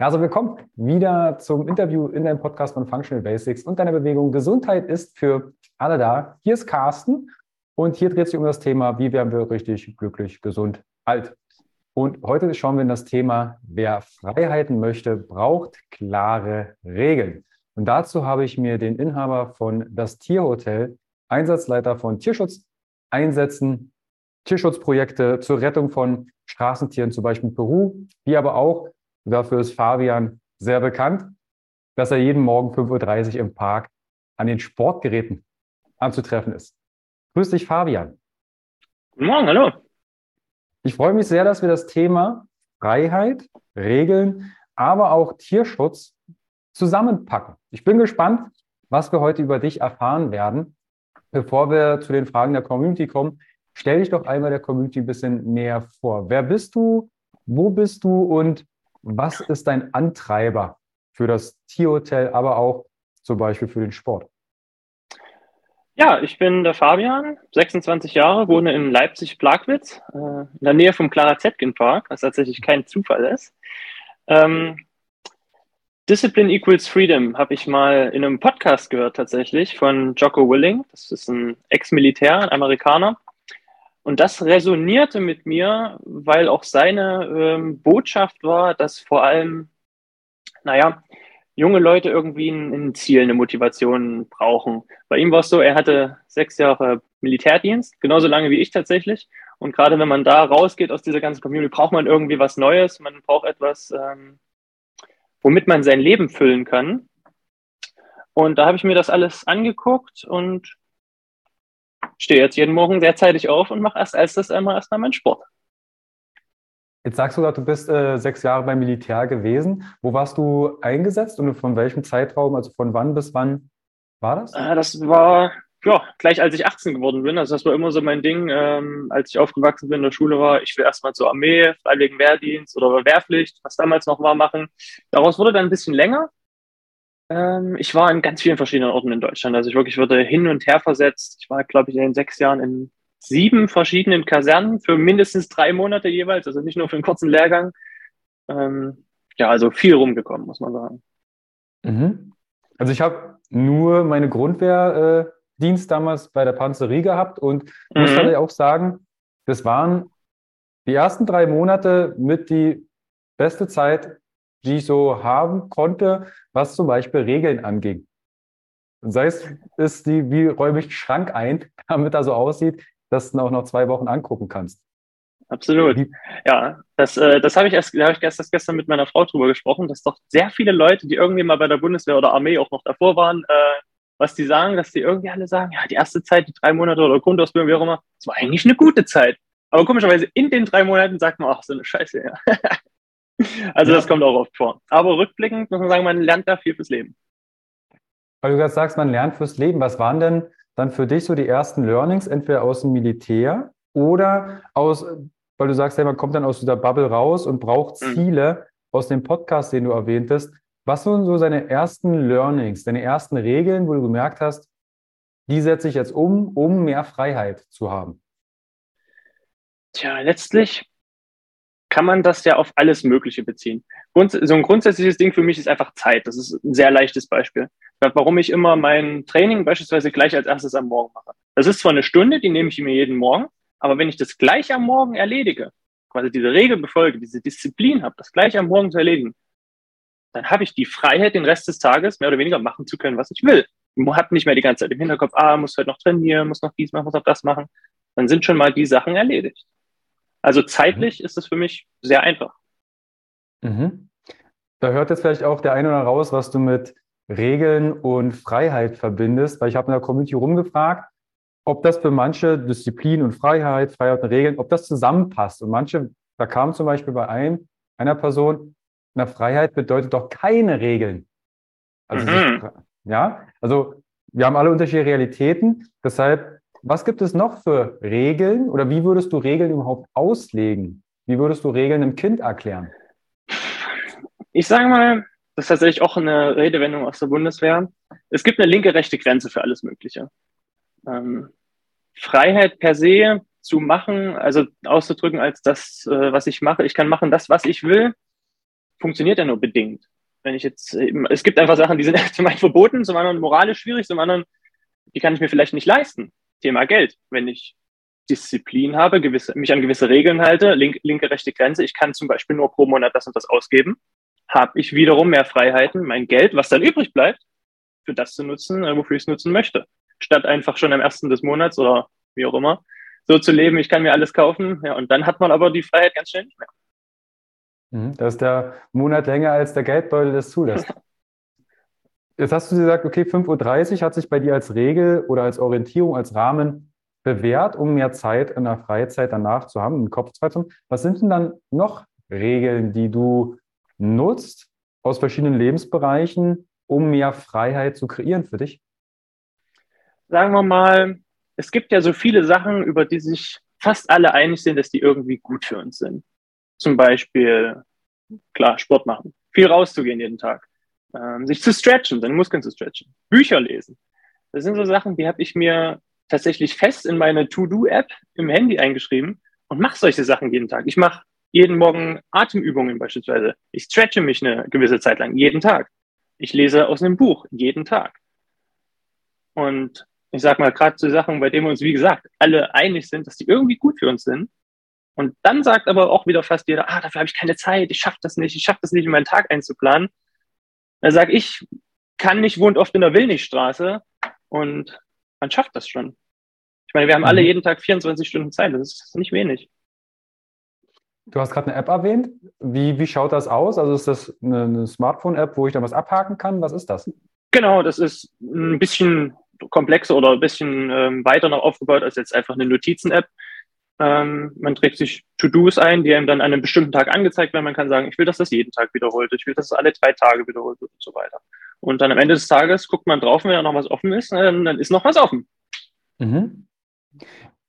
Ja, also willkommen wieder zum Interview in deinem Podcast von Functional Basics und deiner Bewegung. Gesundheit ist für alle da. Hier ist Carsten und hier dreht sich um das Thema, wie werden wir richtig glücklich, gesund, alt. Und heute schauen wir in das Thema, wer Freiheiten möchte, braucht klare Regeln. Und dazu habe ich mir den Inhaber von Das Tierhotel, Einsatzleiter von Tierschutzeinsätzen, Tierschutzprojekte zur Rettung von Straßentieren, zum Beispiel Peru, wie aber auch Dafür ist Fabian sehr bekannt, dass er jeden Morgen 5.30 Uhr im Park an den Sportgeräten anzutreffen ist. Grüß dich, Fabian. Guten Morgen, hallo. Ich freue mich sehr, dass wir das Thema Freiheit, Regeln, aber auch Tierschutz zusammenpacken. Ich bin gespannt, was wir heute über dich erfahren werden. Bevor wir zu den Fragen der Community kommen, stell dich doch einmal der Community ein bisschen näher vor. Wer bist du? Wo bist du? Und was ist dein Antreiber für das Tierhotel, aber auch zum Beispiel für den Sport? Ja, ich bin der Fabian, 26 Jahre, wohne in Leipzig-Plagwitz, äh, in der Nähe vom Clara Zetkin Park, was tatsächlich kein Zufall ist. Ähm, Discipline equals Freedom habe ich mal in einem Podcast gehört tatsächlich von Jocko Willing. Das ist ein Ex-Militär, ein Amerikaner. Und das resonierte mit mir, weil auch seine ähm, Botschaft war, dass vor allem, naja, junge Leute irgendwie ein, ein, Ziel, eine Motivation brauchen. Bei ihm war es so, er hatte sechs Jahre Militärdienst, genauso lange wie ich tatsächlich. Und gerade wenn man da rausgeht aus dieser ganzen Community, braucht man irgendwie was Neues. Man braucht etwas, ähm, womit man sein Leben füllen kann. Und da habe ich mir das alles angeguckt und stehe jetzt jeden Morgen sehr zeitig auf und mache erst als das einmal erstmal meinen Sport. Jetzt sagst du gerade, du bist äh, sechs Jahre beim Militär gewesen. Wo warst du eingesetzt und von welchem Zeitraum, also von wann bis wann war das? Äh, das war ja gleich als ich 18 geworden bin. Also das war immer so mein Ding, ähm, als ich aufgewachsen bin in der Schule war, ich will erstmal zur Armee, Freiwilligen Wehrdienst oder Wehrpflicht, was damals noch war, machen. Daraus wurde dann ein bisschen länger. Ähm, ich war in ganz vielen verschiedenen Orten in Deutschland. Also ich wirklich wurde hin und her versetzt. Ich war, glaube ich, in den sechs Jahren in sieben verschiedenen Kasernen für mindestens drei Monate jeweils, also nicht nur für einen kurzen Lehrgang. Ähm, ja, also viel rumgekommen, muss man sagen. Mhm. Also ich habe nur meine Grundwehrdienst äh, damals bei der Panzerie gehabt und mhm. muss halt auch sagen, das waren die ersten drei Monate mit die beste Zeit die ich so haben konnte, was zum Beispiel Regeln anging. Sei es, ist die, wie räume ich den Schrank ein, damit er so aussieht, dass du ihn auch noch zwei Wochen angucken kannst. Absolut. Ja, das, äh, das habe ich erst, da habe ich erst gestern mit meiner Frau drüber gesprochen, dass doch sehr viele Leute, die irgendwie mal bei der Bundeswehr oder Armee auch noch davor waren, äh, was die sagen, dass die irgendwie alle sagen, ja, die erste Zeit, die drei Monate oder Grundausbildung, wie auch immer, das war eigentlich eine gute Zeit. Aber komischerweise in den drei Monaten sagt man, ach, so eine Scheiße, ja. Also ja. das kommt auch oft vor. Aber rückblickend muss man sagen, man lernt da viel fürs Leben. Weil du gerade sagst, man lernt fürs Leben. Was waren denn dann für dich so die ersten Learnings, entweder aus dem Militär oder aus, weil du sagst, ja, man kommt dann aus dieser Bubble raus und braucht mhm. Ziele mhm. aus dem Podcast, den du erwähntest. Was sind so seine ersten Learnings, deine ersten Regeln, wo du gemerkt hast, die setze ich jetzt um, um mehr Freiheit zu haben? Tja, letztlich kann man das ja auf alles Mögliche beziehen. so ein grundsätzliches Ding für mich ist einfach Zeit. Das ist ein sehr leichtes Beispiel. Warum ich immer mein Training beispielsweise gleich als erstes am Morgen mache. Das ist zwar eine Stunde, die nehme ich mir jeden Morgen, aber wenn ich das gleich am Morgen erledige, quasi diese Regel befolge, diese Disziplin habe, das gleich am Morgen zu erledigen, dann habe ich die Freiheit, den Rest des Tages mehr oder weniger machen zu können, was ich will. Ich habe nicht mehr die ganze Zeit im Hinterkopf, ah, muss heute noch trainieren, muss noch dies machen, muss noch das machen. Dann sind schon mal die Sachen erledigt. Also zeitlich mhm. ist es für mich sehr einfach. Mhm. Da hört jetzt vielleicht auch der eine oder raus, was du mit Regeln und Freiheit verbindest, weil ich habe in der Community rumgefragt, ob das für manche Disziplin und Freiheit, Freiheit und Regeln, ob das zusammenpasst. Und manche, da kam zum Beispiel bei ein, einer Person, na, Freiheit bedeutet doch keine Regeln. Also, mhm. ja, also wir haben alle unterschiedliche Realitäten. Deshalb was gibt es noch für Regeln oder wie würdest du Regeln überhaupt auslegen? Wie würdest du Regeln einem Kind erklären? Ich sage mal, das ist tatsächlich auch eine Redewendung aus der Bundeswehr. Es gibt eine linke, rechte Grenze für alles Mögliche. Ähm, Freiheit per se zu machen, also auszudrücken als das, äh, was ich mache. Ich kann machen das, was ich will. funktioniert ja nur bedingt. Wenn ich jetzt, es gibt einfach Sachen, die sind zum einen verboten, zum anderen moralisch schwierig, zum anderen, die kann ich mir vielleicht nicht leisten. Thema Geld. Wenn ich Disziplin habe, gewisse, mich an gewisse Regeln halte, link, linke, rechte Grenze, ich kann zum Beispiel nur pro Monat das und das ausgeben, habe ich wiederum mehr Freiheiten, mein Geld, was dann übrig bleibt, für das zu nutzen, äh, wofür ich es nutzen möchte. Statt einfach schon am ersten des Monats oder wie auch immer, so zu leben, ich kann mir alles kaufen, ja, und dann hat man aber die Freiheit ganz schnell nicht mehr. Mhm, das ist der Monat länger, als der Geldbeutel das zulässt. Jetzt hast du gesagt, okay, 5.30 Uhr hat sich bei dir als Regel oder als Orientierung, als Rahmen bewährt, um mehr Zeit in der Freizeit danach zu haben, im Kopf zu haben. Was sind denn dann noch Regeln, die du nutzt aus verschiedenen Lebensbereichen, um mehr Freiheit zu kreieren für dich? Sagen wir mal, es gibt ja so viele Sachen, über die sich fast alle einig sind, dass die irgendwie gut für uns sind. Zum Beispiel, klar, Sport machen, viel rauszugehen jeden Tag, ähm, sich zu stretchen, seine Muskeln zu stretchen, Bücher lesen. Das sind so Sachen, die habe ich mir tatsächlich fest in meine To-Do-App im Handy eingeschrieben und mache solche Sachen jeden Tag. Ich mache jeden Morgen Atemübungen beispielsweise. Ich stretche mich eine gewisse Zeit lang, jeden Tag. Ich lese aus einem Buch, jeden Tag. Und ich sag mal, gerade zu Sachen, bei denen wir uns, wie gesagt, alle einig sind, dass die irgendwie gut für uns sind. Und dann sagt aber auch wieder fast jeder, ah, dafür habe ich keine Zeit, ich schaffe das nicht, ich schaffe das nicht, in meinen Tag einzuplanen. Da sage ich, kann nicht, wohnt oft in der Willnichstraße und man schafft das schon. Ich meine, wir haben alle mhm. jeden Tag 24 Stunden Zeit, das ist nicht wenig. Du hast gerade eine App erwähnt. Wie, wie schaut das aus? Also ist das eine, eine Smartphone-App, wo ich dann was abhaken kann? Was ist das? Genau, das ist ein bisschen komplexer oder ein bisschen ähm, weiter noch aufgebaut als jetzt einfach eine Notizen-App. Ähm, man trägt sich To-Dos ein, die einem dann an einem bestimmten Tag angezeigt werden. Man kann sagen, ich will, dass das jeden Tag wiederholt wird, ich will, dass das alle drei Tage wiederholt wird und so weiter. Und dann am Ende des Tages guckt man drauf, wenn da noch was offen ist, dann, dann ist noch was offen. Mhm.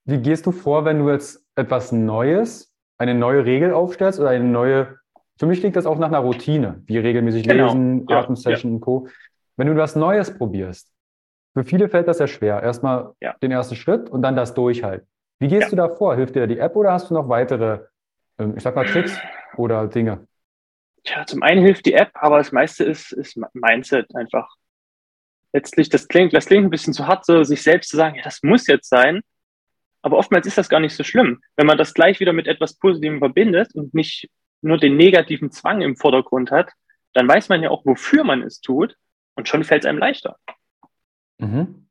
Wie gehst du vor, wenn du jetzt etwas Neues, eine neue Regel aufstellst oder eine neue, für mich klingt das auch nach einer Routine, wie regelmäßig genau. lesen, ja, Atemsession ja. und Co. Wenn du was Neues probierst, für viele fällt das ja schwer. Erstmal ja. den ersten Schritt und dann das Durchhalten. Wie gehst ja. du da vor? Hilft dir die App oder hast du noch weitere, ähm, ich sag mal, Tricks oder Dinge? Tja, zum einen hilft die App, aber das meiste ist, ist Mindset einfach. Letztlich, das klingt, das klingt ein bisschen zu hart, so sich selbst zu sagen, ja, das muss jetzt sein. Aber oftmals ist das gar nicht so schlimm. Wenn man das gleich wieder mit etwas Positivem verbindet und nicht nur den negativen Zwang im Vordergrund hat, dann weiß man ja auch, wofür man es tut und schon fällt es einem leichter. Mhm.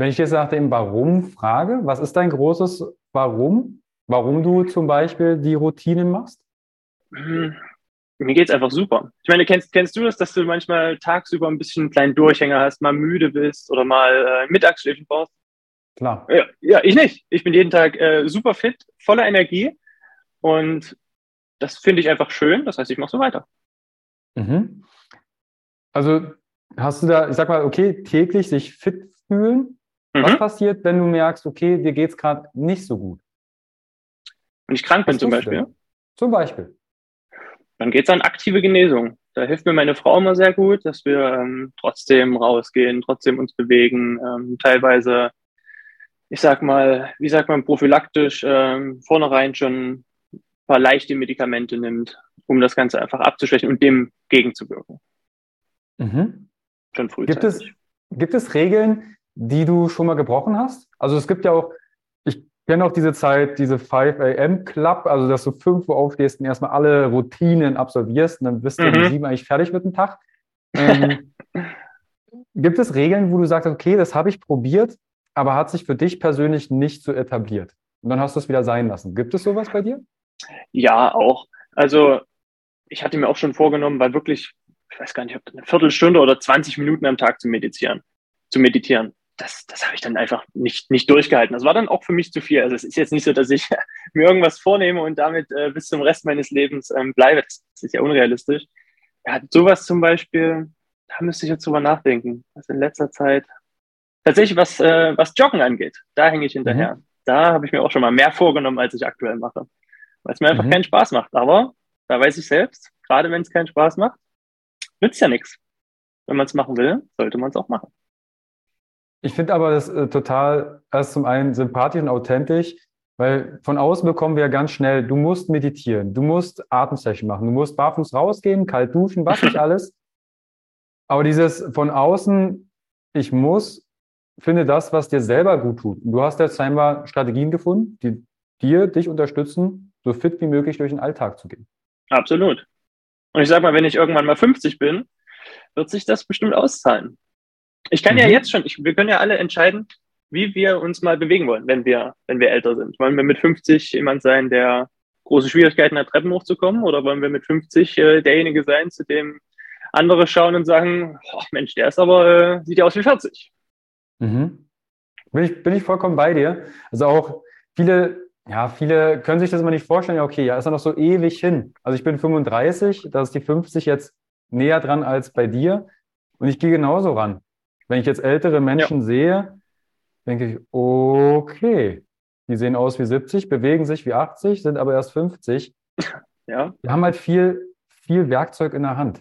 Wenn ich jetzt nach dem Warum frage, was ist dein großes Warum? Warum du zum Beispiel die Routinen machst? Hm, mir geht es einfach super. Ich meine, kennst, kennst du das, dass du manchmal tagsüber ein bisschen einen kleinen Durchhänger hast, mal müde bist oder mal äh, Mittagsschläfchen brauchst? Klar. Ja, ja, ich nicht. Ich bin jeden Tag äh, super fit, voller Energie und das finde ich einfach schön. Das heißt, ich mache so weiter. Mhm. Also hast du da, ich sag mal, okay, täglich sich fit fühlen, Mhm. Was passiert, wenn du merkst, okay, dir geht es gerade nicht so gut? Wenn ich krank bin zum Beispiel. Denn? Zum Beispiel. Dann geht es an aktive Genesung. Da hilft mir meine Frau immer sehr gut, dass wir ähm, trotzdem rausgehen, trotzdem uns bewegen, ähm, teilweise, ich sag mal, wie sagt man, prophylaktisch ähm, vornherein schon ein paar leichte Medikamente nimmt, um das Ganze einfach abzuschwächen und dem gegenzuwirken. Mhm. Schon frühzeitig. Gibt es, gibt es Regeln, die du schon mal gebrochen hast? Also es gibt ja auch, ich kenne auch diese Zeit, diese 5 a.m. Club, also dass du 5 Uhr aufstehst und erstmal alle Routinen absolvierst und dann bist mhm. du um 7 eigentlich fertig mit dem Tag. Ähm, gibt es Regeln, wo du sagst, okay, das habe ich probiert, aber hat sich für dich persönlich nicht so etabliert? Und dann hast du es wieder sein lassen. Gibt es sowas bei dir? Ja, auch. Also ich hatte mir auch schon vorgenommen, weil wirklich, ich weiß gar nicht, ob eine Viertelstunde oder 20 Minuten am Tag zu meditieren. Zu meditieren das, das habe ich dann einfach nicht, nicht durchgehalten. Das war dann auch für mich zu viel. Also es ist jetzt nicht so, dass ich mir irgendwas vornehme und damit äh, bis zum Rest meines Lebens ähm, bleibe. Das, das, ist ja unrealistisch. Ja, sowas zum Beispiel, da müsste ich jetzt drüber nachdenken. Also in letzter Zeit, tatsächlich was, äh, was Joggen angeht, da hänge ich hinterher. Mhm. Da habe ich mir auch schon mal mehr vorgenommen, als ich aktuell mache. Weil es mir einfach mhm. keinen Spaß macht. Aber da weiß ich selbst, gerade wenn es keinen Spaß macht, nützt ja nichts. Wenn man es machen will, sollte man es auch machen. Ich finde aber das äh, total erst zum einen sympathisch und authentisch, Weil von außen bekommen wir ja ganz schnell, du musst meditieren, du musst Atemsession machen, du musst barfuß rausgehen, kalt duschen, was nicht alles. Aber dieses von außen, ich muss, finde das, was dir selber gut tut. du hast jetzt scheinbar Strategien gefunden, die dir, dich unterstützen, so fit wie möglich durch den Alltag zu gehen. Absolut. Und ich sag mal, wenn ich irgendwann mal 50 bin, wird sich das bestimmt auszahlen. Ich kann mhm. ja jetzt schon, ich, wir können ja alle entscheiden, wie wir uns mal bewegen wollen, wenn wir, wenn wir älter sind. Wollen wir mit 50 jemand sein, der große Schwierigkeiten hat, Treppen hochzukommen, oder wollen wir mit 50 äh, derjenige sein, zu dem andere schauen und sagen, oh, Mensch, der ist aber, äh, sieht ja aus wie 40. Mhm. Bin ich, bin ich vollkommen bei dir. Also auch viele, ja, viele können sich das immer nicht vorstellen, ja, okay, ja, ist ja noch so ewig hin. Also ich bin 35, da ist die 50 jetzt näher dran als bei dir. Und ich gehe genauso ran. Wenn ich jetzt ältere Menschen ja. sehe, denke ich, okay, die sehen aus wie 70, bewegen sich wie 80, sind aber erst 50. Ja. Die haben halt viel, viel Werkzeug in der Hand.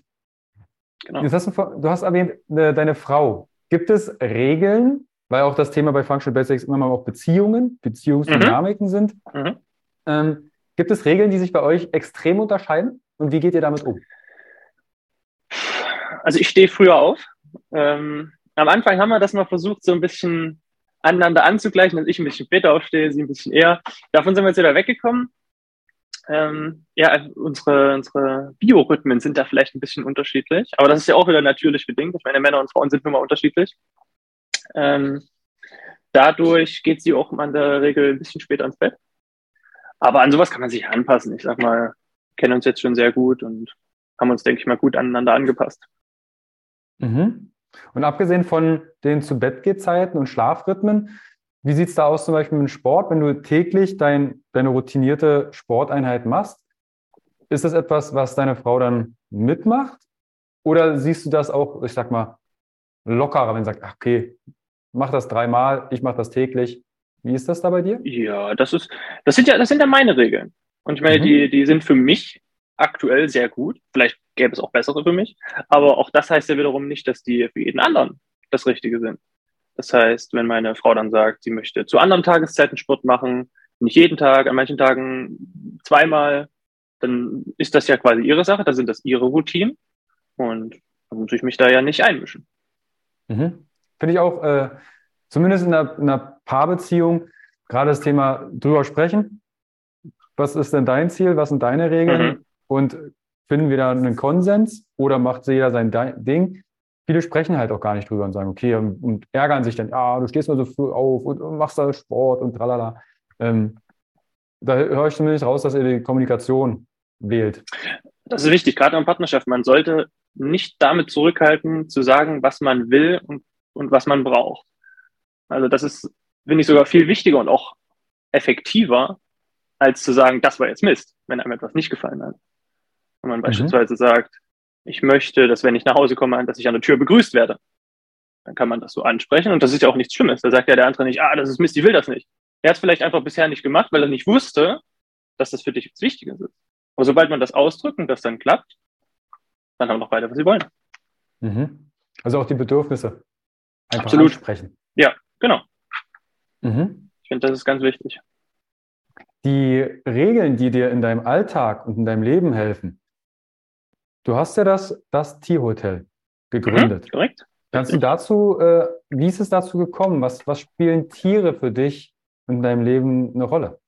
Genau. Hast du, du, hast erwähnt, ne, deine Frau. Gibt es Regeln, weil auch das Thema bei Functional Basics immer mal auch Beziehungen, Beziehungsdynamiken mhm. sind? Mhm. Ähm, gibt es Regeln, die sich bei euch extrem unterscheiden? Und wie geht ihr damit um? Also ich stehe früher auf. Ähm, am Anfang haben wir das mal versucht, so ein bisschen aneinander anzugleichen, dass ich ein bisschen später aufstehe, sie ein bisschen eher. Davon sind wir jetzt wieder weggekommen. Ähm, ja, unsere, unsere Biorhythmen sind da vielleicht ein bisschen unterschiedlich, aber das ist ja auch wieder natürlich bedingt. Ich meine, Männer und Frauen sind nun mal unterschiedlich. Ähm, dadurch geht sie auch in der Regel ein bisschen später ins Bett. Aber an sowas kann man sich anpassen. Ich sag mal, kennen uns jetzt schon sehr gut und haben uns, denke ich mal, gut aneinander angepasst. Mhm. Und abgesehen von den zu Bett und Schlafrhythmen, wie sieht es da aus zum Beispiel mit dem Sport, wenn du täglich dein, deine routinierte Sporteinheit machst? Ist das etwas, was deine Frau dann mitmacht? Oder siehst du das auch, ich sag mal, lockerer, wenn du sagst, okay, mach das dreimal, ich mache das täglich. Wie ist das da bei dir? Ja, das ist, das sind ja, das sind ja meine Regeln. Und ich meine, mhm. die, die sind für mich aktuell sehr gut. Vielleicht gäbe es auch bessere für mich. Aber auch das heißt ja wiederum nicht, dass die für jeden anderen das Richtige sind. Das heißt, wenn meine Frau dann sagt, sie möchte zu anderen Tageszeiten Sport machen, nicht jeden Tag, an manchen Tagen zweimal, dann ist das ja quasi ihre Sache, dann sind das ihre Routinen und dann muss ich mich da ja nicht einmischen. Mhm. Finde ich auch, äh, zumindest in einer, in einer Paarbeziehung, gerade das Thema drüber sprechen. Was ist denn dein Ziel? Was sind deine Regeln? Mhm. Und finden wir da einen Konsens oder macht jeder sein Ding? viele sprechen halt auch gar nicht drüber und sagen, okay, und, und ärgern sich dann, ja, du stehst mal so früh auf und, und machst da Sport und tralala. Ähm, da höre ich zumindest raus, dass ihr die Kommunikation wählt. Das ist wichtig, gerade in Partnerschaft. Man sollte nicht damit zurückhalten, zu sagen, was man will und, und was man braucht. Also das ist, finde ich, sogar viel wichtiger und auch effektiver, als zu sagen, das war jetzt Mist, wenn einem etwas nicht gefallen hat. Wenn man mhm. beispielsweise sagt, ich möchte, dass wenn ich nach Hause komme, dass ich an der Tür begrüßt werde. Dann kann man das so ansprechen und das ist ja auch nichts Schlimmes. Da sagt ja der andere nicht, ah, das ist Mist, ich will das nicht. Er hat es vielleicht einfach bisher nicht gemacht, weil er nicht wusste, dass das für dich das Wichtige ist. Aber sobald man das ausdrückt und das dann klappt, dann haben wir noch beide, was sie wollen. Mhm. Also auch die Bedürfnisse einfach Absolut. ansprechen. Ja, genau. Mhm. Ich finde, das ist ganz wichtig. Die Regeln, die dir in deinem Alltag und in deinem Leben helfen, Du hast ja das, das Tierhotel gegründet. Mhm, korrekt. Kannst du dazu, äh, wie ist es dazu gekommen? Was, was spielen Tiere für dich in deinem Leben eine Rolle?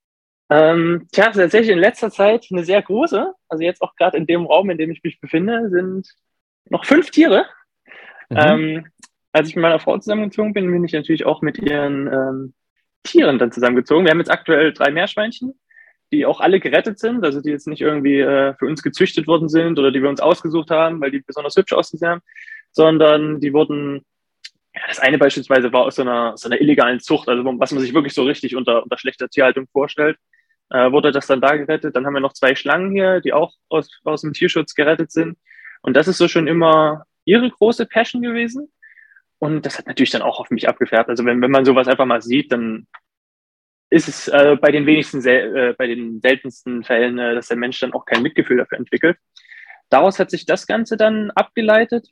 Ähm, tja, tatsächlich in letzter Zeit eine sehr große. Also jetzt auch gerade in dem Raum, in dem ich mich befinde, sind noch fünf Tiere. Mhm. Ähm, als ich mit meiner Frau zusammengezogen bin, bin ich natürlich auch mit ihren ähm, Tieren dann zusammengezogen. Wir haben jetzt aktuell drei Meerschweinchen, die auch alle gerettet sind, also die jetzt nicht irgendwie äh, für uns gezüchtet worden sind oder die wir uns ausgesucht haben, weil die besonders hübsch ausgesehen haben, sondern die wurden, ja, das eine beispielsweise war aus so einer, so einer illegalen Zucht, also was man sich wirklich so richtig unter, unter schlechter Tierhaltung vorstellt, äh, wurde das dann da gerettet. Dann haben wir noch zwei Schlangen hier, die auch aus, aus dem Tierschutz gerettet sind. Und das ist so schon immer ihre große Passion gewesen. Und das hat natürlich dann auch auf mich abgefärbt. Also wenn, wenn man sowas einfach mal sieht, dann ist es äh, bei den wenigsten, äh, bei den seltensten Fällen, äh, dass der Mensch dann auch kein Mitgefühl dafür entwickelt. Daraus hat sich das Ganze dann abgeleitet.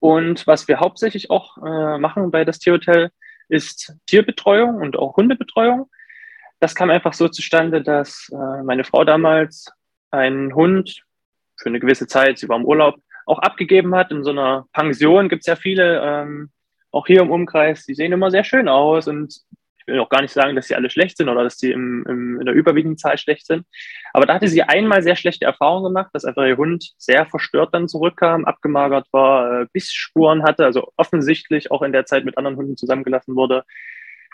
Und was wir hauptsächlich auch äh, machen bei das Tierhotel, ist Tierbetreuung und auch Hundebetreuung. das kam einfach so zustande, dass äh, meine Frau damals einen Hund für eine gewisse Zeit, sie war im Urlaub, auch abgegeben hat. In so einer Pension gibt es ja viele, ähm, auch hier im Umkreis, die sehen immer sehr schön aus und ich will auch gar nicht sagen, dass sie alle schlecht sind oder dass sie im, im, in der überwiegenden Zahl schlecht sind. Aber da hatte sie einmal sehr schlechte Erfahrungen gemacht, dass einfach ihr Hund sehr verstört dann zurückkam, abgemagert war, äh, Bissspuren hatte, also offensichtlich auch in der Zeit mit anderen Hunden zusammengelassen wurde,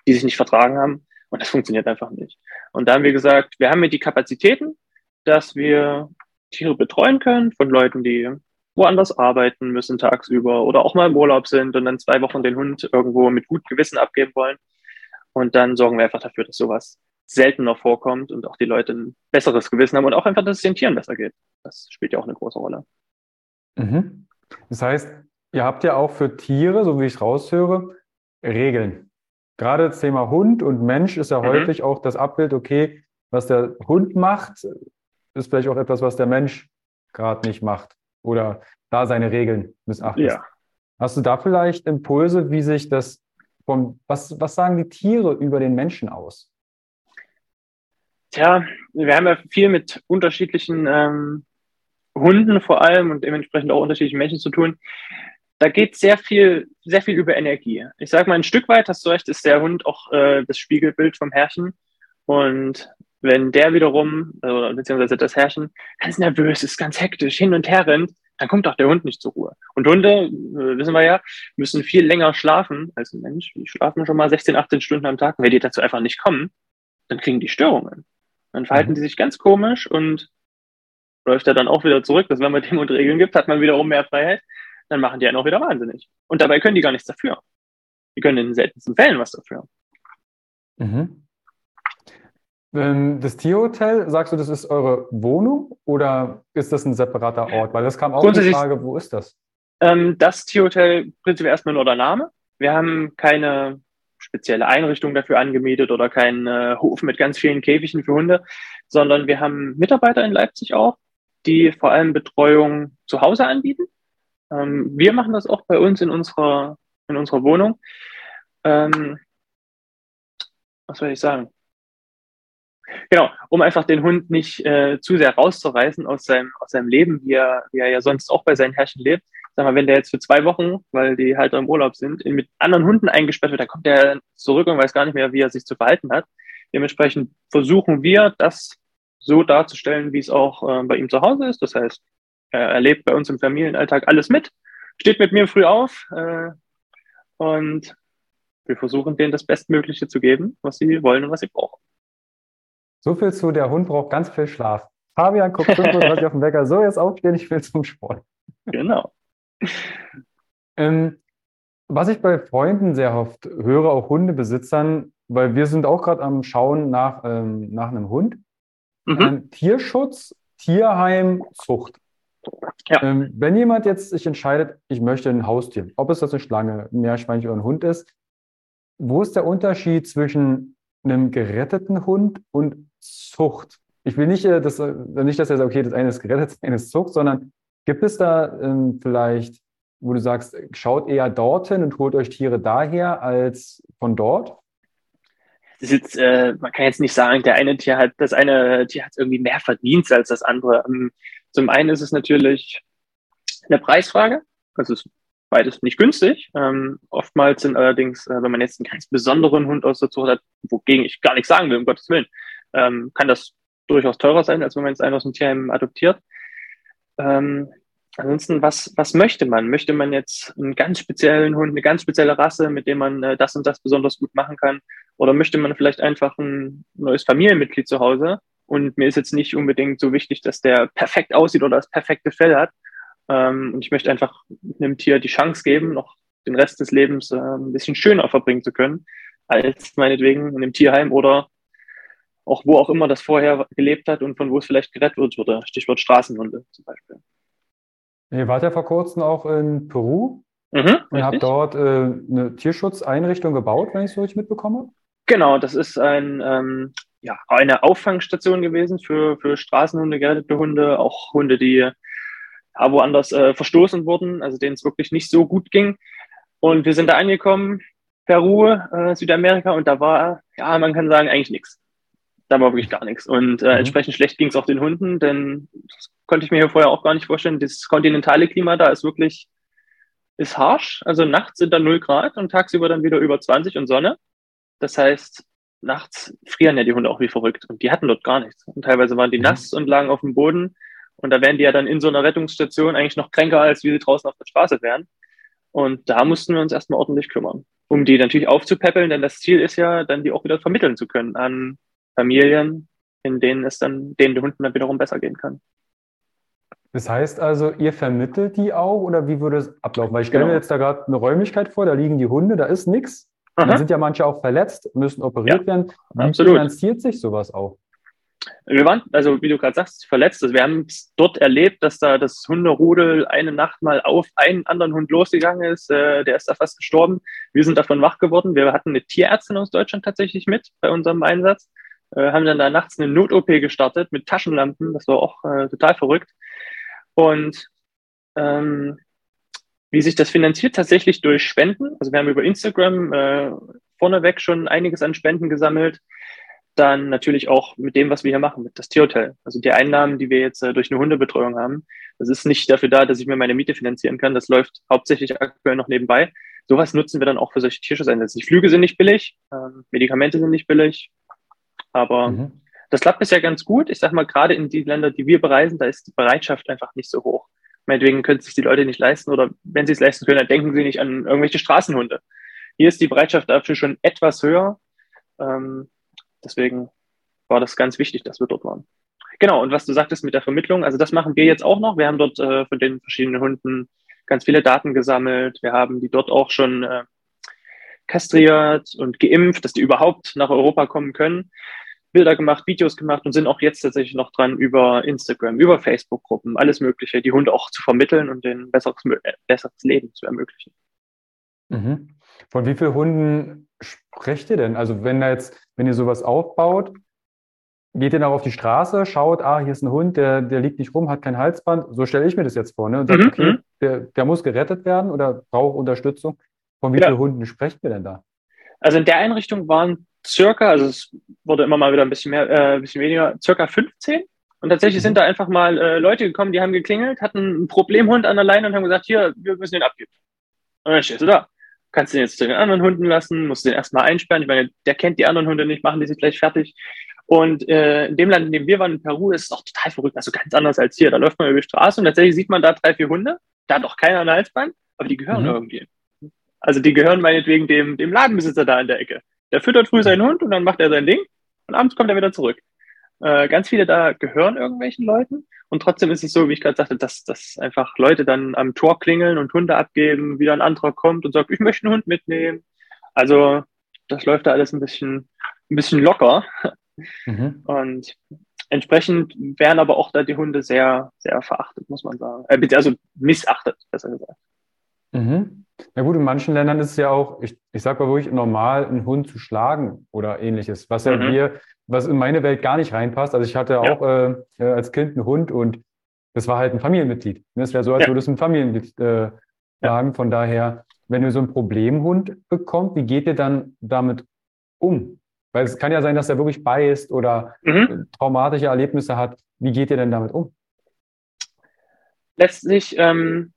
die sich nicht vertragen haben. Und das funktioniert einfach nicht. Und da haben wir gesagt, wir haben hier die Kapazitäten, dass wir Tiere betreuen können von Leuten, die woanders arbeiten müssen tagsüber oder auch mal im Urlaub sind und dann zwei Wochen den Hund irgendwo mit gutem Gewissen abgeben wollen. Und dann sorgen wir einfach dafür, dass sowas seltener vorkommt und auch die Leute ein besseres Gewissen haben und auch einfach, dass es den Tieren besser geht. Das spielt ja auch eine große Rolle. Mhm. Das heißt, ihr habt ja auch für Tiere, so wie ich es raushöre, Regeln. Gerade das Thema Hund und Mensch ist ja mhm. häufig auch das Abbild, okay, was der Hund macht, ist vielleicht auch etwas, was der Mensch gerade nicht macht oder da seine Regeln missachtet. Ja. Hast du da vielleicht Impulse, wie sich das vom, was, was sagen die Tiere über den Menschen aus? Tja, wir haben ja viel mit unterschiedlichen ähm, Hunden vor allem und dementsprechend auch unterschiedlichen Menschen zu tun. Da geht sehr viel, sehr viel über Energie. Ich sage mal, ein Stück weit, hast du recht, ist der Hund auch äh, das Spiegelbild vom Herrchen. Und wenn der wiederum, äh, beziehungsweise das Herrchen, ganz nervös ist, ganz hektisch hin und her rennt, dann kommt auch der Hund nicht zur Ruhe. Und Hunde, äh, wissen wir ja, müssen viel länger schlafen als ein Mensch. Die schlafen schon mal 16, 18 Stunden am Tag. wenn die dazu einfach nicht kommen, dann kriegen die Störungen. Dann verhalten mhm. die sich ganz komisch und läuft er dann auch wieder zurück, dass wenn man dem und Regeln gibt, hat man wiederum mehr Freiheit. Dann machen die einen auch wieder wahnsinnig. Und dabei können die gar nichts dafür. Die können in den seltensten Fällen was dafür. Mhm. Ähm, das Tierhotel, sagst du, das ist eure Wohnung oder ist das ein separater Ort? Weil das kam auch die Frage, wo ist das? Ähm, das Tierhotel prinzipiell erstmal nur der Name. Wir haben keine spezielle Einrichtung dafür angemietet oder keinen äh, Hof mit ganz vielen Käfigen für Hunde, sondern wir haben Mitarbeiter in Leipzig auch, die vor allem Betreuung zu Hause anbieten. Ähm, wir machen das auch bei uns in unserer, in unserer Wohnung. Ähm, was soll ich sagen? Genau, um einfach den Hund nicht äh, zu sehr rauszureißen aus seinem, aus seinem Leben, wie er, wie er ja sonst auch bei seinen Herrchen lebt. Sag mal, wenn der jetzt für zwei Wochen, weil die halt im Urlaub sind, mit anderen Hunden eingesperrt wird, dann kommt der zurück und weiß gar nicht mehr, wie er sich zu verhalten hat. Dementsprechend versuchen wir, das so darzustellen, wie es auch äh, bei ihm zu Hause ist. Das heißt, er erlebt bei uns im Familienalltag alles mit, steht mit mir früh auf äh, und wir versuchen denen das Bestmögliche zu geben, was sie wollen und was sie brauchen. So viel zu, der Hund braucht ganz viel Schlaf. Fabian guckt 5.30 Uhr auf den Wecker, so jetzt aufstehen, ich will zum Sport. Genau. ähm, was ich bei Freunden sehr oft höre, auch Hundebesitzern, weil wir sind auch gerade am Schauen nach, ähm, nach einem Hund. Mhm. Ähm, Tierschutz, Tierheim, Zucht. Ja. Ähm, wenn jemand jetzt sich entscheidet, ich möchte ein Haustier, ob es das eine Schlange, ein Meerschweinchen oder ein Hund ist, wo ist der Unterschied zwischen einem geretteten Hund und Zucht. Ich will nicht, äh, dass, äh, nicht, dass er sagt, okay, das eine ist gerettet, das eine ist Zucht, sondern gibt es da ähm, vielleicht, wo du sagst, schaut eher dorthin und holt euch Tiere daher als von dort? Das jetzt, äh, man kann jetzt nicht sagen, der eine Tier hat, das eine Tier hat irgendwie mehr verdient als das andere. Ähm, zum einen ist es natürlich eine Preisfrage. Es ist beides nicht günstig. Ähm, oftmals sind allerdings, äh, wenn man jetzt einen ganz besonderen Hund aus der Zucht hat, wogegen ich gar nichts sagen will, um Gottes Willen, ähm, kann das durchaus teurer sein, als wenn man jetzt einen aus dem Tierheim adoptiert. Ähm, ansonsten, was, was möchte man? Möchte man jetzt einen ganz speziellen Hund, eine ganz spezielle Rasse, mit dem man äh, das und das besonders gut machen kann? Oder möchte man vielleicht einfach ein neues Familienmitglied zu Hause? Und mir ist jetzt nicht unbedingt so wichtig, dass der perfekt aussieht oder das perfekte Fell hat. Ähm, und ich möchte einfach einem Tier die Chance geben, noch den Rest des Lebens äh, ein bisschen schöner verbringen zu können, als meinetwegen in einem Tierheim oder auch wo auch immer das vorher gelebt hat und von wo es vielleicht gerettet wurde. Stichwort Straßenhunde zum Beispiel. Ihr wart ja vor kurzem auch in Peru mhm, und habt dort äh, eine Tierschutzeinrichtung gebaut, wenn ich es so richtig mitbekomme. Genau, das ist ein, ähm, ja, eine Auffangstation gewesen für, für Straßenhunde, gerettete Hunde, auch Hunde, die ja, woanders äh, verstoßen wurden, also denen es wirklich nicht so gut ging. Und wir sind da angekommen, Peru, äh, Südamerika, und da war, ja, man kann sagen, eigentlich nichts da war wirklich gar nichts. Und äh, mhm. entsprechend schlecht ging es auch den Hunden, denn das konnte ich mir hier vorher auch gar nicht vorstellen. Das kontinentale Klima da ist wirklich, ist harsch. Also nachts sind da 0 Grad und tagsüber dann wieder über 20 und Sonne. Das heißt, nachts frieren ja die Hunde auch wie verrückt. Und die hatten dort gar nichts. Und teilweise waren die mhm. nass und lagen auf dem Boden. Und da wären die ja dann in so einer Rettungsstation eigentlich noch kränker, als wie sie draußen auf der Straße wären. Und da mussten wir uns erstmal ordentlich kümmern, um die natürlich aufzupäppeln, denn das Ziel ist ja, dann die auch wieder vermitteln zu können an Familien, in denen es dann, denen die Hunden dann wiederum besser gehen kann. Das heißt also, ihr vermittelt die auch oder wie würde es ablaufen? Weil ich stelle genau. mir jetzt da gerade eine Räumlichkeit vor, da liegen die Hunde, da ist nichts. Dann sind ja manche auch verletzt, müssen operiert ja, werden. Wie absolut. finanziert sich sowas auch? Wir waren, also wie du gerade sagst, verletzt. Also wir haben es dort erlebt, dass da das Hunderudel eine Nacht mal auf einen anderen Hund losgegangen ist. Äh, der ist da fast gestorben. Wir sind davon wach geworden. Wir hatten eine Tierärztin aus Deutschland tatsächlich mit bei unserem Einsatz. Äh, haben dann da nachts eine Not-OP gestartet mit Taschenlampen. Das war auch äh, total verrückt. Und ähm, wie sich das finanziert, tatsächlich durch Spenden. Also wir haben über Instagram äh, vorneweg schon einiges an Spenden gesammelt dann natürlich auch mit dem, was wir hier machen, mit das Tierhotel. Also die Einnahmen, die wir jetzt äh, durch eine Hundebetreuung haben, das ist nicht dafür da, dass ich mir meine Miete finanzieren kann. Das läuft hauptsächlich aktuell noch nebenbei. Sowas nutzen wir dann auch für solche Tierschutzeinsätze. Die Flüge sind nicht billig, ähm, Medikamente sind nicht billig, aber mhm. das klappt bisher ganz gut. Ich sag mal, gerade in die Länder, die wir bereisen, da ist die Bereitschaft einfach nicht so hoch. Meinetwegen können sich die Leute nicht leisten oder wenn sie es leisten können, dann denken sie nicht an irgendwelche Straßenhunde. Hier ist die Bereitschaft dafür schon etwas höher. Ähm, Deswegen war das ganz wichtig, dass wir dort waren. Genau, und was du sagtest mit der Vermittlung, also das machen wir jetzt auch noch. Wir haben dort äh, von den verschiedenen Hunden ganz viele Daten gesammelt. Wir haben die dort auch schon äh, kastriert und geimpft, dass die überhaupt nach Europa kommen können. Bilder gemacht, Videos gemacht und sind auch jetzt tatsächlich noch dran, über Instagram, über Facebook-Gruppen, alles Mögliche, die Hunde auch zu vermitteln und denen besseres, äh, besseres Leben zu ermöglichen. Mhm. Von wie vielen Hunden sprecht ihr denn? Also wenn da jetzt, wenn ihr sowas aufbaut, geht ihr dann auf die Straße, schaut, ah, hier ist ein Hund, der, der liegt nicht rum, hat kein Halsband. So stelle ich mir das jetzt vor. Ne? Und sagt, mhm. okay, mhm. der, der muss gerettet werden oder braucht Unterstützung. Von wie ja. vielen Hunden sprechen wir denn da? Also in der Einrichtung waren circa, also es wurde immer mal wieder ein bisschen mehr, äh, ein bisschen weniger, circa 15. Und tatsächlich mhm. sind da einfach mal äh, Leute gekommen, die haben geklingelt, hatten einen Problemhund an der Leine und haben gesagt, hier, wir müssen den abgeben. Und dann stehst du da kannst du den jetzt zu den anderen Hunden lassen, musst den erstmal einsperren. Ich meine, der kennt die anderen Hunde nicht, machen die sich gleich fertig. Und äh, in dem Land, in dem wir waren, in Peru, ist es auch total verrückt, also ganz anders als hier. Da läuft man über die Straße und tatsächlich sieht man da drei, vier Hunde. Da hat auch keiner ein Halsband, aber die gehören mhm. irgendwie. Also die gehören meinetwegen dem, dem Ladenbesitzer da in der Ecke. Der füttert früh seinen Hund und dann macht er sein Ding und abends kommt er wieder zurück. Äh, ganz viele da gehören irgendwelchen Leuten und trotzdem ist es so, wie ich gerade sagte, dass, dass einfach Leute dann am Tor klingeln und Hunde abgeben, wieder ein anderer kommt und sagt, ich möchte einen Hund mitnehmen. Also das läuft da alles ein bisschen, ein bisschen locker. Mhm. Und entsprechend werden aber auch da die Hunde sehr, sehr verachtet, muss man sagen. Äh, also missachtet, besser gesagt. Mhm. Na gut, in manchen Ländern ist es ja auch, ich, ich sag mal wirklich normal, einen Hund zu schlagen oder ähnliches, was ja mhm. hier, was in meine Welt gar nicht reinpasst. Also ich hatte ja. auch äh, äh, als Kind einen Hund und das war halt ein Familienmitglied. Es wäre so, als ja. würdest du ein Familienmitglied äh, schlagen. Ja. Von daher, wenn ihr so einen Problemhund bekommt, wie geht ihr dann damit um? Weil es kann ja sein, dass er wirklich beißt oder mhm. traumatische Erlebnisse hat. Wie geht ihr denn damit um? Letztlich ähm,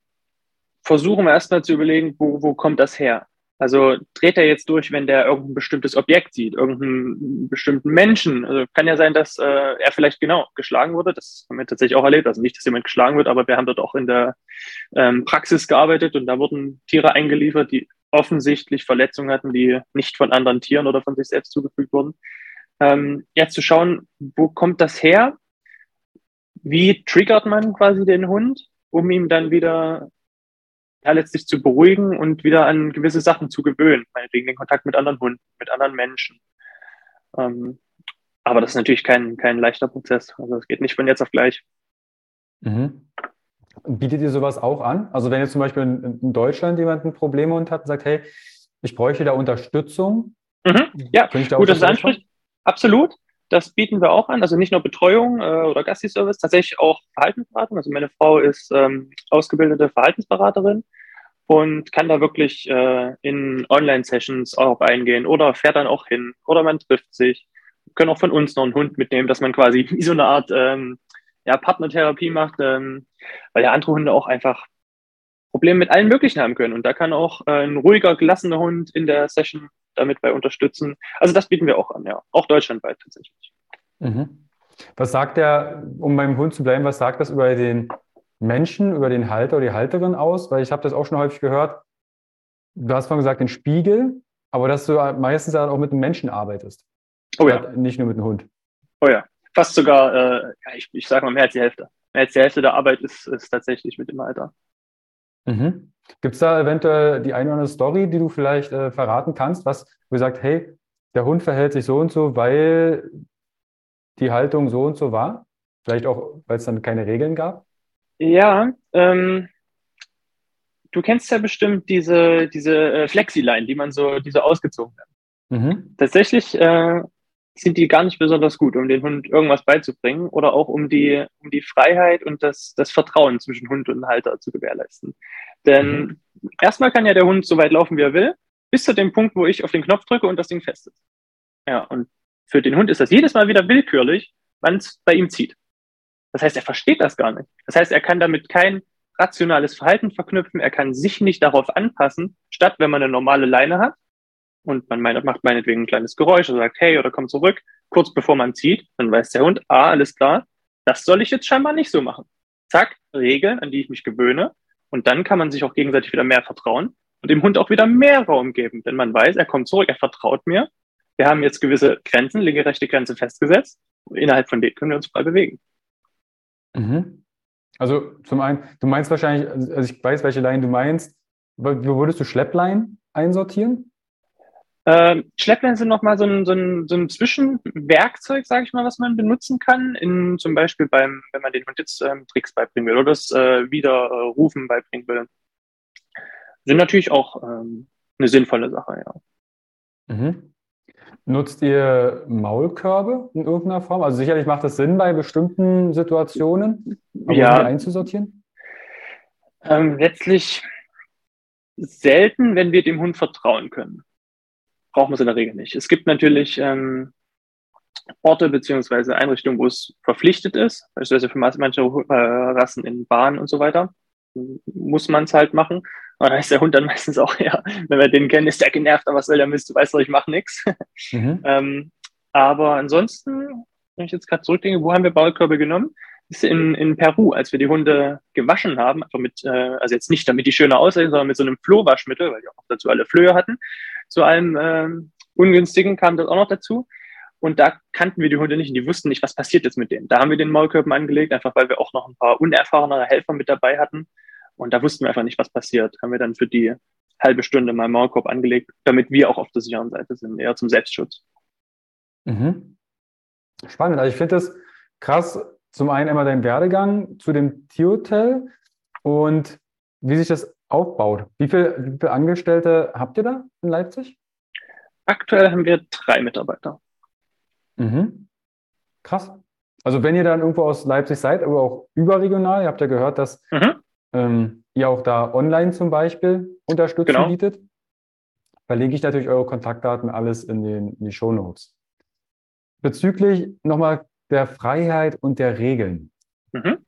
versuchen wir erstmal zu überlegen, wo, wo kommt das her? Also dreht er jetzt durch, wenn der irgendein bestimmtes Objekt sieht, irgendeinen bestimmten Menschen. Also kann ja sein, dass äh, er vielleicht genau geschlagen wurde. Das haben wir tatsächlich auch erlebt. Also nicht, dass jemand geschlagen wird, aber wir haben dort auch in der ähm, Praxis gearbeitet und da wurden Tiere eingeliefert, die offensichtlich Verletzungen hatten, die nicht von anderen Tieren oder von sich selbst zugefügt wurden. Ähm, jetzt zu schauen, wo kommt das her? Wie triggert man quasi den Hund, um ihm dann wieder ja, letztlich zu beruhigen und wieder an gewisse Sachen zu gewöhnen, meinetwegen den Kontakt mit anderen Hunden, mit anderen Menschen. Ähm, aber das ist natürlich kein, kein leichter Prozess. Also es geht nicht von jetzt auf gleich. Mhm. Bietet ihr sowas auch an? Also wenn jetzt zum Beispiel in, Deutschland jemand ein Problemhund hat und sagt, hey, ich bräuchte da Unterstützung. Mhm. Ja, gut, dass du ansprichst. Absolut. Das bieten wir auch an. Also nicht nur Betreuung äh, oder Gassi-Service, tatsächlich auch Verhaltensberatung. Also meine Frau ist ähm, ausgebildete Verhaltensberaterin und kann da wirklich äh, in Online-Sessions auch eingehen oder fährt dann auch hin oder man trifft sich. können auch von uns noch einen Hund mitnehmen, dass man quasi wie so eine Art ähm, ja, Partnertherapie macht, ähm, weil ja andere Hunde auch einfach Probleme mit allen möglichen haben können. Und da kann auch äh, ein ruhiger, gelassener Hund in der Session damit bei unterstützen. Also das bieten wir auch an, ja. Auch deutschlandweit tatsächlich. Mhm. Was sagt der, um beim Hund zu bleiben, was sagt das über den Menschen, über den Halter oder die Halterin aus? Weil ich habe das auch schon häufig gehört. Du hast vorhin gesagt, den Spiegel, aber dass du meistens auch mit einem Menschen arbeitest. Oh ja. Nicht nur mit einem Hund. Oh ja. Fast sogar, äh, ich, ich sage mal mehr als die Hälfte. Mehr als die Hälfte der Arbeit ist, ist tatsächlich mit dem Halter. Mhm. Gibt es da eventuell die eine oder andere Story, die du vielleicht äh, verraten kannst, was du sagst, hey, der Hund verhält sich so und so, weil die Haltung so und so war? Vielleicht auch, weil es dann keine Regeln gab? Ja, ähm, du kennst ja bestimmt diese, diese äh, Flexi-Line, die man so, diese ausgezogen hat. Mhm. Tatsächlich äh, sind die gar nicht besonders gut, um den Hund irgendwas beizubringen oder auch um die, um die Freiheit und das, das Vertrauen zwischen Hund und Halter zu gewährleisten. Denn mhm. erstmal kann ja der Hund so weit laufen, wie er will, bis zu dem Punkt, wo ich auf den Knopf drücke und das Ding fest ist. Ja, und für den Hund ist das jedes Mal wieder willkürlich, wann es bei ihm zieht. Das heißt, er versteht das gar nicht. Das heißt, er kann damit kein rationales Verhalten verknüpfen, er kann sich nicht darauf anpassen, statt wenn man eine normale Leine hat, und man macht meinetwegen ein kleines Geräusch oder sagt, hey, oder komm zurück, kurz bevor man zieht, dann weiß der Hund, ah, alles klar, das soll ich jetzt scheinbar nicht so machen. Zack, Regeln, an die ich mich gewöhne. Und dann kann man sich auch gegenseitig wieder mehr vertrauen und dem Hund auch wieder mehr Raum geben, denn man weiß, er kommt zurück, er vertraut mir. Wir haben jetzt gewisse Grenzen, linke, rechte Grenze festgesetzt. Innerhalb von denen können wir uns frei bewegen. Mhm. Also zum einen, du meinst wahrscheinlich, also ich weiß, welche Leinen du meinst. Wo würdest du Schleppleinen einsortieren? Ähm, Schlepplein sind nochmal so ein, so ein, so ein Zwischenwerkzeug, sage ich mal, was man benutzen kann, in, zum Beispiel beim, wenn man den Hund jetzt ähm, Tricks beibringen will oder das äh, Widerrufen äh, beibringen will. Sind natürlich auch ähm, eine sinnvolle Sache, ja. Mhm. Nutzt ihr Maulkörbe in irgendeiner Form? Also sicherlich macht das Sinn bei bestimmten Situationen, aber ja. die einzusortieren? Ähm, letztlich selten, wenn wir dem Hund vertrauen können braucht man es in der Regel nicht. Es gibt natürlich ähm, Orte beziehungsweise Einrichtungen, wo es verpflichtet ist, beispielsweise für manche äh, Rassen in Bahnen und so weiter, muss man es halt machen. Aber da ist der Hund dann meistens auch, ja, wenn wir den kennen, ist der genervt, aber was soll der Mist, du weißt doch, ich mache nichts. Mhm. ähm, aber ansonsten, wenn ich jetzt gerade zurückdenke, wo haben wir Baulkörbe genommen? ist in, in Peru, als wir die Hunde gewaschen haben, einfach mit, äh, also jetzt nicht damit die schöner aussehen, sondern mit so einem Flohwaschmittel, weil die auch dazu alle Flöhe hatten. Zu allem ähm, Ungünstigen kam das auch noch dazu. Und da kannten wir die Hunde nicht und die wussten nicht, was passiert jetzt mit denen. Da haben wir den Maulkörper angelegt, einfach weil wir auch noch ein paar unerfahrenere Helfer mit dabei hatten. Und da wussten wir einfach nicht, was passiert. Haben wir dann für die halbe Stunde mal Maulkorb angelegt, damit wir auch auf der sicheren Seite sind, eher zum Selbstschutz. Mhm. Spannend. Also ich finde das krass, zum einen einmal dein Werdegang zu dem Tierhotel und wie sich das aufbaut. Wie, viel, wie viele Angestellte habt ihr da in Leipzig? Aktuell haben wir drei Mitarbeiter. Mhm. Krass. Also wenn ihr dann irgendwo aus Leipzig seid, aber auch überregional, ihr habt ja gehört, dass mhm. ähm, ihr auch da online zum Beispiel Unterstützung genau. bietet, verlege ich natürlich eure Kontaktdaten alles in, den, in die Show Notes. Bezüglich nochmal der Freiheit und der Regeln. Mhm.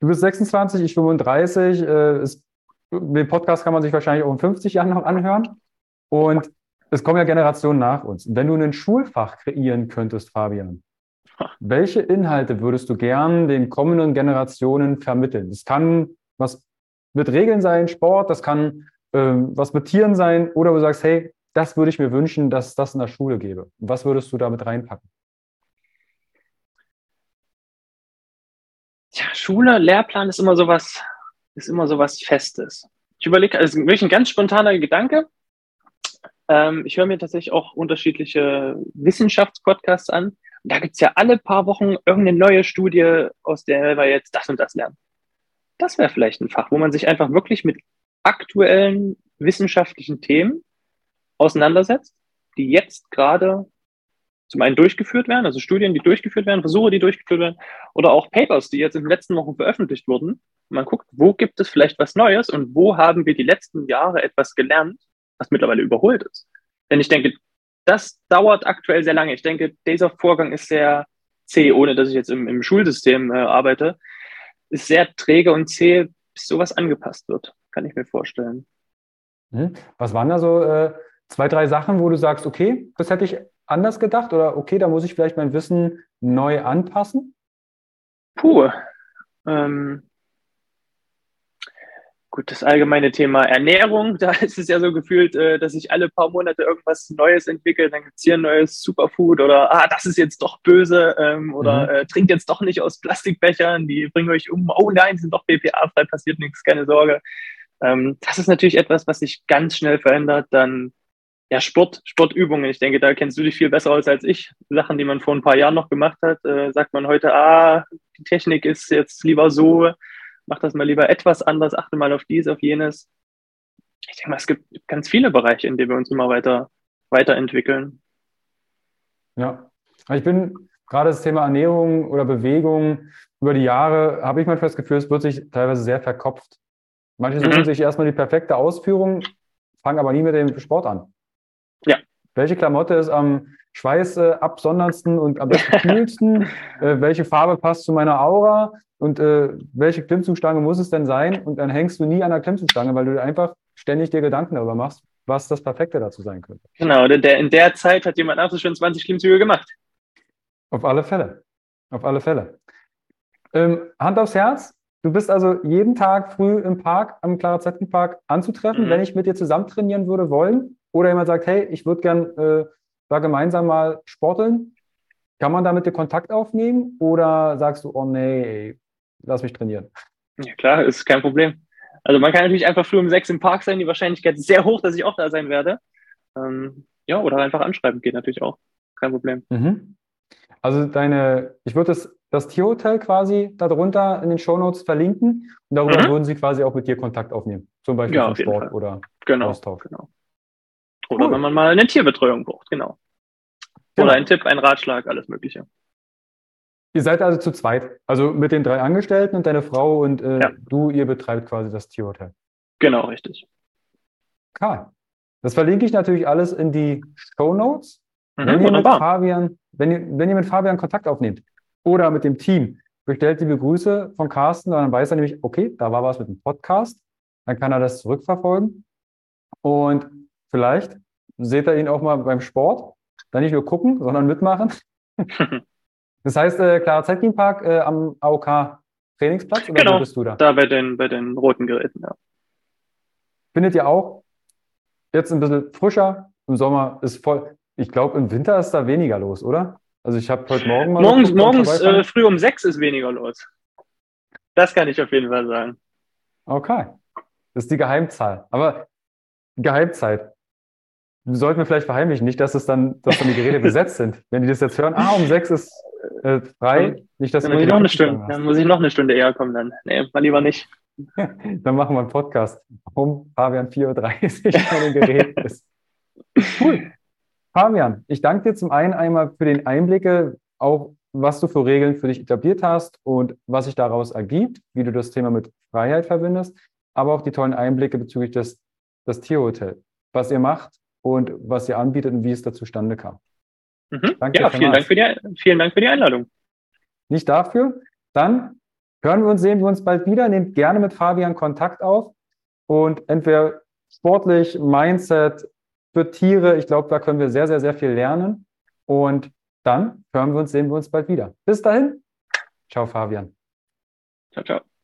Du bist 26, ich 35. Äh, ist, den Podcast kann man sich wahrscheinlich auch in 50 Jahren noch anhören. Und es kommen ja Generationen nach uns. Wenn du ein Schulfach kreieren könntest, Fabian, welche Inhalte würdest du gern den kommenden Generationen vermitteln? Das kann was mit Regeln sein, Sport, das kann äh, was mit Tieren sein, oder du sagst, hey, das würde ich mir wünschen, dass das in der Schule gäbe. Was würdest du damit reinpacken? ja, Schule, Lehrplan ist immer sowas, ist immer sowas Festes. Ich überlege, also wirklich ein ganz spontaner Gedanke. Ähm, ich höre mir tatsächlich auch unterschiedliche Wissenschaftspodcasts an. Und da gibt's ja alle paar Wochen irgendeine neue Studie, aus der wir jetzt das und das lernen. Das wäre vielleicht ein Fach, wo man sich einfach wirklich mit aktuellen wissenschaftlichen Themen auseinandersetzt, die jetzt gerade zum einen durchgeführt werden, also Studien, die durchgeführt werden, Versuche, die durchgeführt werden, oder auch Papers, die jetzt in den letzten Wochen veröffentlicht wurden. Man guckt, wo gibt es vielleicht was Neues und wo haben wir die letzten Jahre etwas gelernt, was mittlerweile überholt ist. Denn ich denke, das dauert aktuell sehr lange. Ich denke, dieser Vorgang ist sehr zäh, ohne dass ich jetzt im, im Schulsystem äh, arbeite. Ist sehr träge und zäh, bis sowas angepasst wird, kann ich mir vorstellen. Mhm. Was waren da so äh, zwei, drei Sachen, wo du sagst, okay, das hätte ich anders gedacht oder okay, da muss ich vielleicht mein Wissen neu anpassen? Puh. Ähm, Gut, das allgemeine Thema Ernährung, da ist es ja so gefühlt, äh, dass sich alle paar Monate irgendwas Neues entwickelt. Dann gibt es hier ein neues Superfood oder ah, das ist jetzt doch böse ähm, oder mhm. äh, trinkt jetzt doch nicht aus Plastikbechern, die bringen euch um. Oh nein, sind doch BPA-frei, passiert nichts, keine Sorge. Ähm, das ist natürlich etwas, was sich ganz schnell verändert. Dann ja, Sport, Sportübungen. Ich denke, da kennst du dich viel besser aus als ich. Sachen, die man vor ein paar Jahren noch gemacht hat, äh, sagt man heute, ah, die Technik ist jetzt lieber so mach das mal lieber etwas anders, achte mal auf dies, auf jenes. Ich denke mal, es gibt ganz viele Bereiche, in denen wir uns immer weiter weiterentwickeln. Ja, ich bin gerade das Thema Ernährung oder Bewegung über die Jahre, habe ich manchmal das Gefühl, es wird sich teilweise sehr verkopft. Manche suchen mhm. sich erstmal die perfekte Ausführung, fangen aber nie mit dem Sport an. Welche Klamotte ist am schweißabsonderndsten und am besten kühlsten? äh, welche Farbe passt zu meiner Aura? Und äh, welche Klimmzugstange muss es denn sein? Und dann hängst du nie an der Klimmzugstange, weil du einfach ständig dir Gedanken darüber machst, was das Perfekte dazu sein könnte. Genau, der, in der Zeit hat jemand auch schon 20 Klimmzüge gemacht. Auf alle Fälle. Auf alle Fälle. Ähm, Hand aufs Herz. Du bist also jeden Tag früh im Park, am Clara Zetkin Park anzutreffen, mhm. wenn ich mit dir zusammen trainieren würde wollen. Oder jemand sagt, hey, ich würde gern äh, da gemeinsam mal sporteln. Kann man da mit dir Kontakt aufnehmen? Oder sagst du, oh nee, lass mich trainieren. Ja, klar, ist kein Problem. Also man kann natürlich einfach früh um sechs im Park sein, die Wahrscheinlichkeit ist sehr hoch, dass ich auch da sein werde. Ähm, ja, oder einfach anschreiben geht natürlich auch. Kein Problem. Mhm. Also deine, ich würde das, das Tierhotel quasi darunter in den Shownotes verlinken und darüber mhm. würden sie quasi auch mit dir Kontakt aufnehmen. Zum Beispiel ja, Sport oder genau, Austausch. Genau. Oder cool. wenn man mal eine Tierbetreuung braucht, genau. Oder genau. ein Tipp, ein Ratschlag, alles Mögliche. Ihr seid also zu zweit, also mit den drei Angestellten und deine Frau und äh, ja. du, ihr betreibt quasi das Tierhotel. Genau, richtig. Karl, das verlinke ich natürlich alles in die Show Notes. Mhm, wenn, ihr mit Fabian, wenn, ihr, wenn ihr mit Fabian Kontakt aufnehmt oder mit dem Team, bestellt liebe Grüße von Carsten, dann weiß er nämlich, okay, da war was mit dem Podcast, dann kann er das zurückverfolgen und vielleicht seht ihr ihn auch mal beim Sport, dann nicht nur gucken, sondern mitmachen. Das heißt, äh, Clara Zetkin Park äh, am AOK Trainingsplatz oder genau, bist du da? Da bei den, bei den roten Geräten, ja. Findet ihr auch jetzt ein bisschen frischer? Im Sommer ist voll. Ich glaube, im Winter ist da weniger los, oder? Also ich habe heute Morgen mal. Morgens, morgens äh, früh um sechs ist weniger los. Das kann ich auf jeden Fall sagen. Okay. Das ist die Geheimzahl. Aber Geheimzeit sollten wir vielleicht verheimlichen, nicht, dass es dann, dass dann die Geräte besetzt sind. Wenn die das jetzt hören, ah, um sechs ist äh, frei, nicht, dass dann muss ich noch eine Stunde, dann muss ich noch eine Stunde eher kommen dann. Nee, mal lieber nicht. dann machen wir einen Podcast. Um Fabian 4.30 Uhr bei den Geräten ist. Cool. Fabian, ich danke dir zum einen einmal für den Einblicke, auch was du für Regeln für dich etabliert hast und was sich daraus ergibt, wie du das Thema mit Freiheit verbindest, aber auch die tollen Einblicke bezüglich des, des Tierhotel, was ihr macht und was ihr anbietet und wie es da zustande kam. Mhm. Danke ja, vielen Dank, für die, vielen Dank für die Einladung. Nicht dafür. Dann hören wir uns, sehen wir uns bald wieder. Nehmt gerne mit Fabian Kontakt auf und entweder sportlich, Mindset, für Tiere. Ich glaube, da können wir sehr, sehr, sehr viel lernen. Und dann hören wir uns, sehen wir uns bald wieder. Bis dahin. Ciao, Fabian. Ciao, ciao.